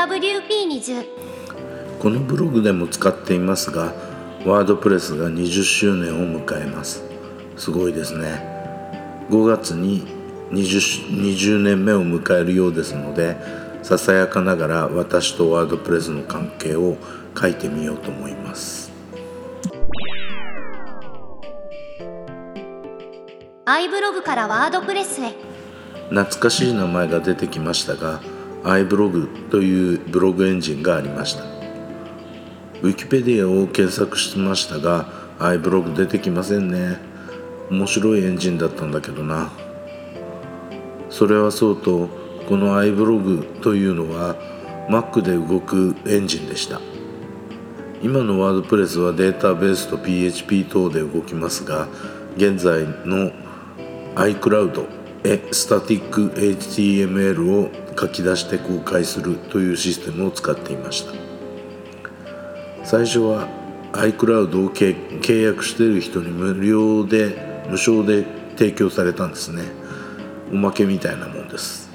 WP20 このブログでも使っていますがワードプレスが20周年を迎えます。すごいですね。5月に 20, 20年目を迎えるようですのでささやかながら私とワードプレスの関係を書いてみようと思います。アイブログからワードプレスへ。懐かしい名前が出てきましたが iBlog というブログエンジンがありました。ウィキペディアを検索してましたが iBlog 出てきませんね。面白いエンジンだったんだけどな。それはそうとこの iBlog というのは Mac で動くエンジンでした。今のワードプレスはデータベースと PHP 等で動きますが現在の iCloud へスタティック HTML を書き出して公開するというシステムを使っていました。最初は iCloud を契約している人に無料で無償で提供されたんですね。おまけみたいなもんです。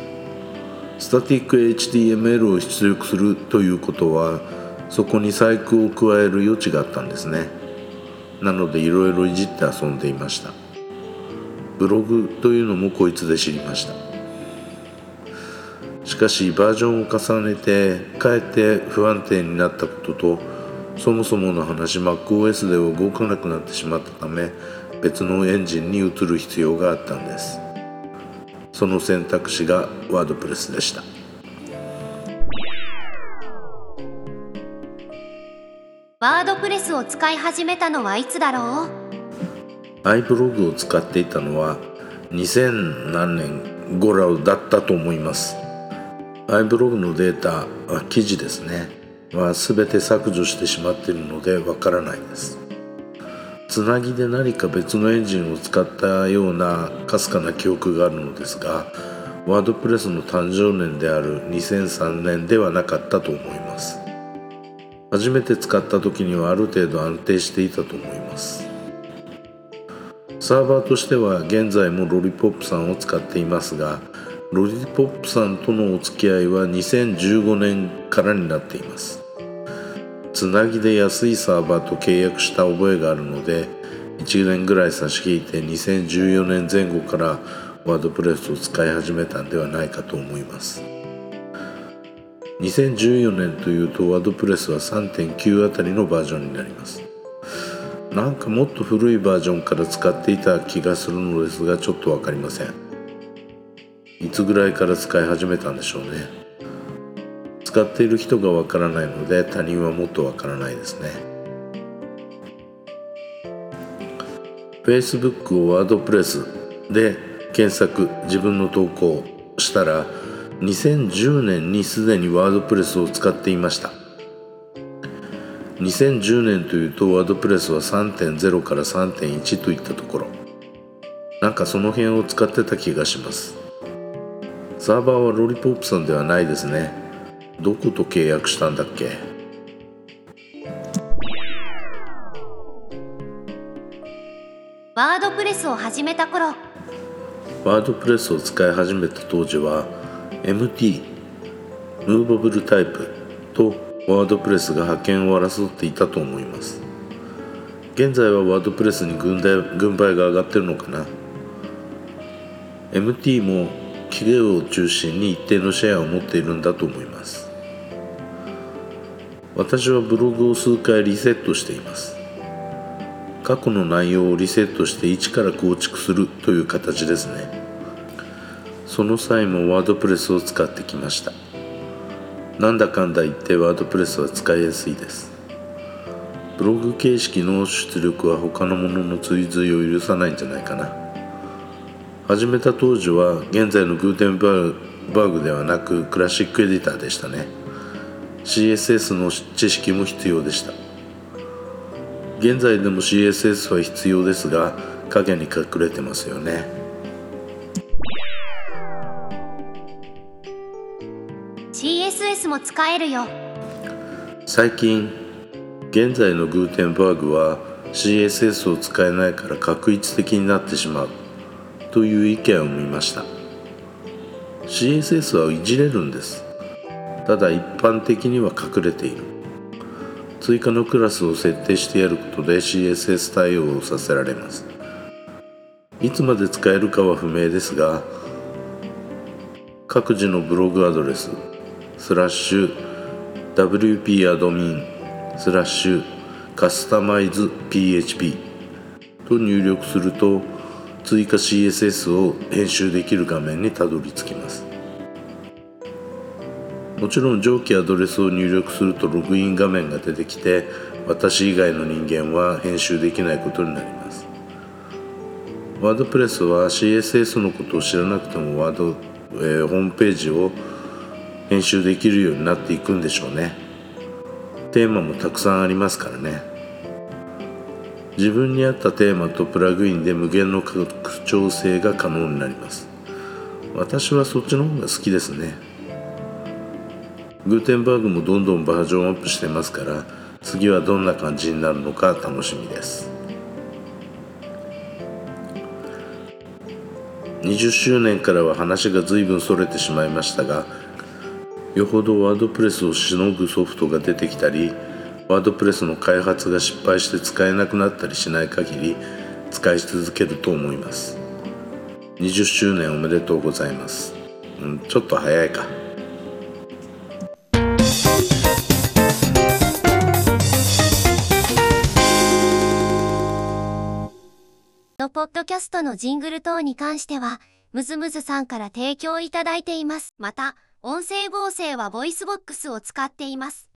スタティック HTML を出力するということはそこに細工を加える余地があったんですね。なのでいろいろいじって遊んでいました。ブログというのもこいつで知りました。しかしバージョンを重ねてかえって不安定になったこととそもそもの話 MacOS で動かなくなってしまったため別のエンジンに移る必要があったんです。その選択肢がワードプレスでした。ワードプレスを使い始めたのはいつだろう？iBlog を使っていたのは2000何年頃だったと思います。iBlog のデータ記事ですね。は全て削除してしまっているのでわからないです。つなぎで何か別のエンジンを使ったようなかすかな記憶があるのですがワードプレスの誕生年である2003年ではなかったと思います。初めて使った時にはある程度安定していたと思います。サーバーとしては現在もロリポップさんを使っていますがロリポップさんとのお付き合いは2015年からになっています。つなぎで安いサーバーと契約した覚えがあるので1年ぐらい差し引いて2014年前後からワードプレスを使い始めたんではないかと思います。2014年というとワードプレスは3.9あたりのバージョンになります。なんかもっと古いバージョンから使っていた気がするのですがちょっと分かりません。いつぐらいから使い始めたんでしょうね。使っている人がわからないので他人はもっとわからないですね。Facebook をワードプレスで検索自分の投稿したら2010年にすでにワードプレスを使っていました。2010年というとワードプレスは3.0から3.1といったところ。なんかその辺を使ってた気がします。サーバーはロリポップさんではないですね。どこと契約したんだっけ？ワードプレスを始めた頃。ワードプレスを使い始めた当時は MT ムーバブルタイプとワードプレスが派遣を争っていたと思います。現在はワードプレスに軍軍配が上がってるのかな？MT も企業を中心に一定のシェアを持っているんだと思います。私はブログを数回リセットしています。過去の内容をリセットして一から構築するという形ですね。その際もワードプレスを使ってきました。なんだかんだ言ってワードプレスは使いやすいです。ブログ形式の出力は他のものの追随を許さないんじゃないかな。始めた当時は現在のグーテンバーグではなくクラシックエディターでしたね。CSS の知識も必要でした。現在でも CSS は必要ですが影に隠れてますよね「スも使えるよ」最近現在のグーテンバーグは CSS を使えないから確一的になってしまう。という意見を見ました。CSS はいじれるんです。ただ一般的には隠れている。追加のクラスを設定してやることで CSS 対応をさせられます。いつまで使えるかは不明ですが各自のブログアドレススラッシュ WP アドミンスラッシュカスタマイズ PHP と入力すると追加 CSS を編集できる画面にたどり着きます。もちろん上記アドレスを入力するとログイン画面が出てきて私以外の人間は編集できないことになります。ワードプレスは CSS のことを知らなくてもワード、えー、ホームページを編集できるようになっていくんでしょうね。テーマもたくさんありますからね。自分に合ったテーマとプラグインで無限の拡張性が可能になります。私はそっちの方が好きですね。グーテンバーグもどんどんバージョンアップしてますから次はどんな感じになるのか楽しみです。20周年からは話が随分それてしまいましたがよほどワードプレスをしのぐソフトが出てきたりワードプレスの開発が失敗して使えなくなったりしない限り使い続けると思います。20周年おめでとうございます、うん、ちょっと早いか。のポッドキャストのジングル等に関してはムズムズさんから提供いただいています。また音声合成はボイスボックスを使っています。